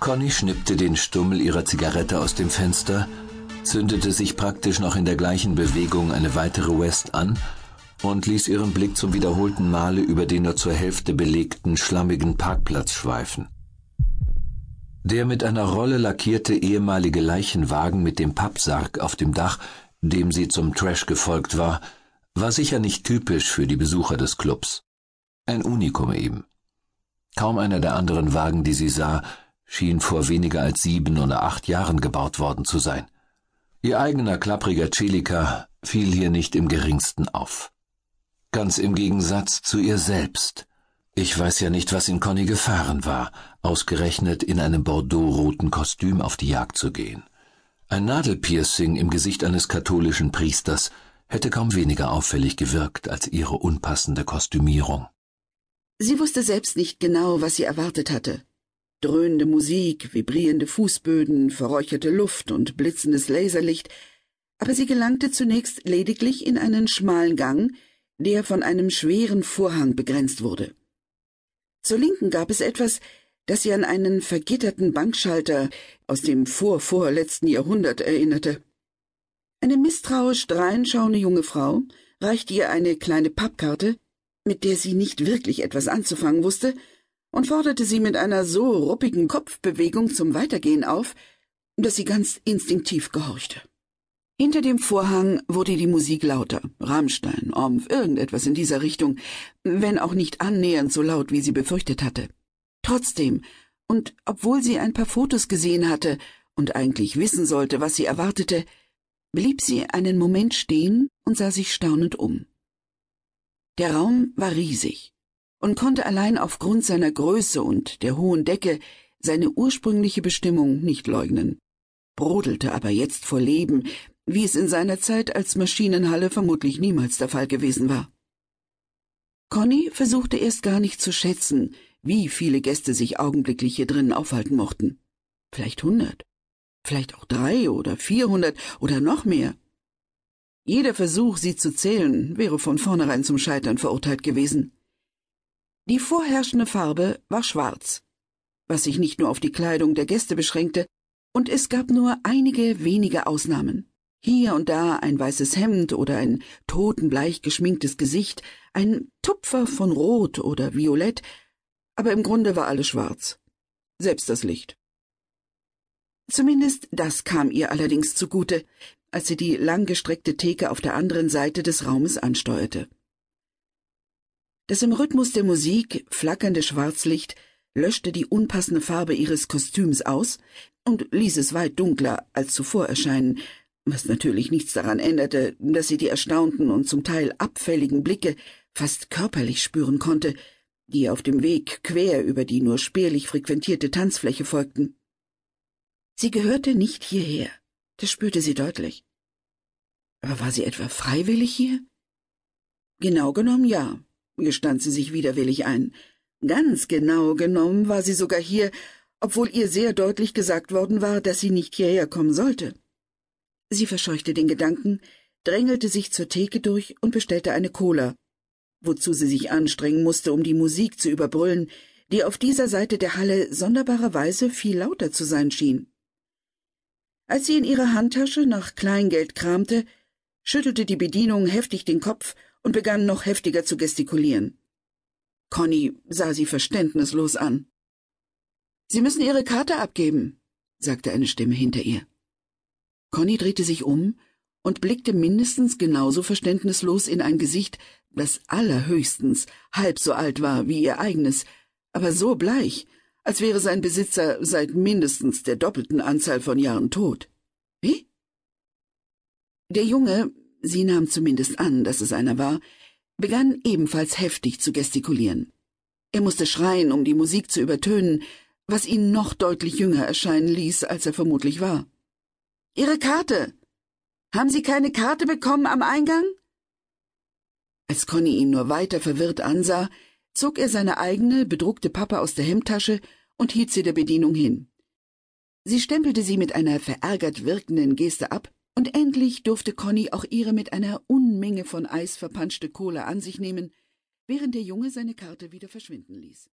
Conny schnippte den Stummel ihrer Zigarette aus dem Fenster, zündete sich praktisch noch in der gleichen Bewegung eine weitere West an und ließ ihren Blick zum wiederholten Male über den nur zur Hälfte belegten schlammigen Parkplatz schweifen. Der mit einer Rolle lackierte ehemalige Leichenwagen mit dem Pappsarg auf dem Dach, dem sie zum Trash gefolgt war, war sicher nicht typisch für die Besucher des Clubs. Ein Unikum eben. Kaum einer der anderen Wagen, die sie sah, schien vor weniger als sieben oder acht Jahren gebaut worden zu sein. Ihr eigener klappriger Celica fiel hier nicht im geringsten auf. Ganz im Gegensatz zu ihr selbst. Ich weiß ja nicht, was in Conny gefahren war, ausgerechnet in einem bordeauxroten Kostüm auf die Jagd zu gehen. Ein Nadelpiercing im Gesicht eines katholischen Priesters hätte kaum weniger auffällig gewirkt als ihre unpassende Kostümierung. Sie wusste selbst nicht genau, was sie erwartet hatte. Dröhnende Musik, vibrierende Fußböden, verräucherte Luft und blitzendes Laserlicht, aber sie gelangte zunächst lediglich in einen schmalen Gang, der von einem schweren Vorhang begrenzt wurde. Zur Linken gab es etwas, das sie an einen vergitterten Bankschalter aus dem vorvorletzten Jahrhundert erinnerte. Eine misstrauisch dreinschauende junge Frau reichte ihr eine kleine Pappkarte, mit der sie nicht wirklich etwas anzufangen wusste, und forderte sie mit einer so ruppigen Kopfbewegung zum Weitergehen auf, dass sie ganz instinktiv gehorchte. Hinter dem Vorhang wurde die Musik lauter. Rammstein, Omf, irgendetwas in dieser Richtung, wenn auch nicht annähernd so laut, wie sie befürchtet hatte. Trotzdem, und obwohl sie ein paar Fotos gesehen hatte und eigentlich wissen sollte, was sie erwartete, blieb sie einen Moment stehen und sah sich staunend um. Der Raum war riesig und konnte allein aufgrund seiner Größe und der hohen Decke seine ursprüngliche Bestimmung nicht leugnen, brodelte aber jetzt vor Leben, wie es in seiner Zeit als Maschinenhalle vermutlich niemals der Fall gewesen war. Conny versuchte erst gar nicht zu schätzen, wie viele Gäste sich augenblicklich hier drinnen aufhalten mochten. Vielleicht hundert, vielleicht auch drei oder vierhundert oder noch mehr. Jeder Versuch, sie zu zählen, wäre von vornherein zum Scheitern verurteilt gewesen. Die vorherrschende Farbe war schwarz, was sich nicht nur auf die Kleidung der Gäste beschränkte, und es gab nur einige wenige Ausnahmen. Hier und da ein weißes Hemd oder ein totenbleich geschminktes Gesicht, ein Tupfer von Rot oder Violett, aber im Grunde war alles schwarz. Selbst das Licht. Zumindest das kam ihr allerdings zugute, als sie die langgestreckte Theke auf der anderen Seite des Raumes ansteuerte. Das im Rhythmus der Musik flackernde Schwarzlicht löschte die unpassende Farbe ihres Kostüms aus und ließ es weit dunkler als zuvor erscheinen, was natürlich nichts daran änderte, dass sie die erstaunten und zum Teil abfälligen Blicke fast körperlich spüren konnte, die auf dem Weg quer über die nur spärlich frequentierte Tanzfläche folgten. Sie gehörte nicht hierher, das spürte sie deutlich. Aber war sie etwa freiwillig hier? Genau genommen ja, gestand sie sich widerwillig ein. Ganz genau genommen war sie sogar hier, obwohl ihr sehr deutlich gesagt worden war, dass sie nicht hierher kommen sollte. Sie verscheuchte den Gedanken, drängelte sich zur Theke durch und bestellte eine Cola, wozu sie sich anstrengen musste, um die Musik zu überbrüllen, die auf dieser Seite der Halle sonderbarerweise viel lauter zu sein schien. Als sie in ihrer Handtasche nach Kleingeld kramte, schüttelte die Bedienung heftig den Kopf und begann noch heftiger zu gestikulieren. Conny sah sie verständnislos an. Sie müssen Ihre Karte abgeben, sagte eine Stimme hinter ihr. Conny drehte sich um und blickte mindestens genauso verständnislos in ein Gesicht, das allerhöchstens halb so alt war wie ihr eigenes, aber so bleich, als wäre sein Besitzer seit mindestens der doppelten Anzahl von Jahren tot. Wie? Der Junge, sie nahm zumindest an, dass es einer war, begann ebenfalls heftig zu gestikulieren. Er musste schreien, um die Musik zu übertönen, was ihn noch deutlich jünger erscheinen ließ, als er vermutlich war. Ihre Karte. Haben Sie keine Karte bekommen am Eingang? Als Conny ihn nur weiter verwirrt ansah, zog er seine eigene, bedruckte Pappe aus der Hemdtasche und hielt sie der Bedienung hin. Sie stempelte sie mit einer verärgert wirkenden Geste ab, und endlich durfte Conny auch ihre mit einer Unmenge von Eis verpanschte Kohle an sich nehmen, während der Junge seine Karte wieder verschwinden ließ.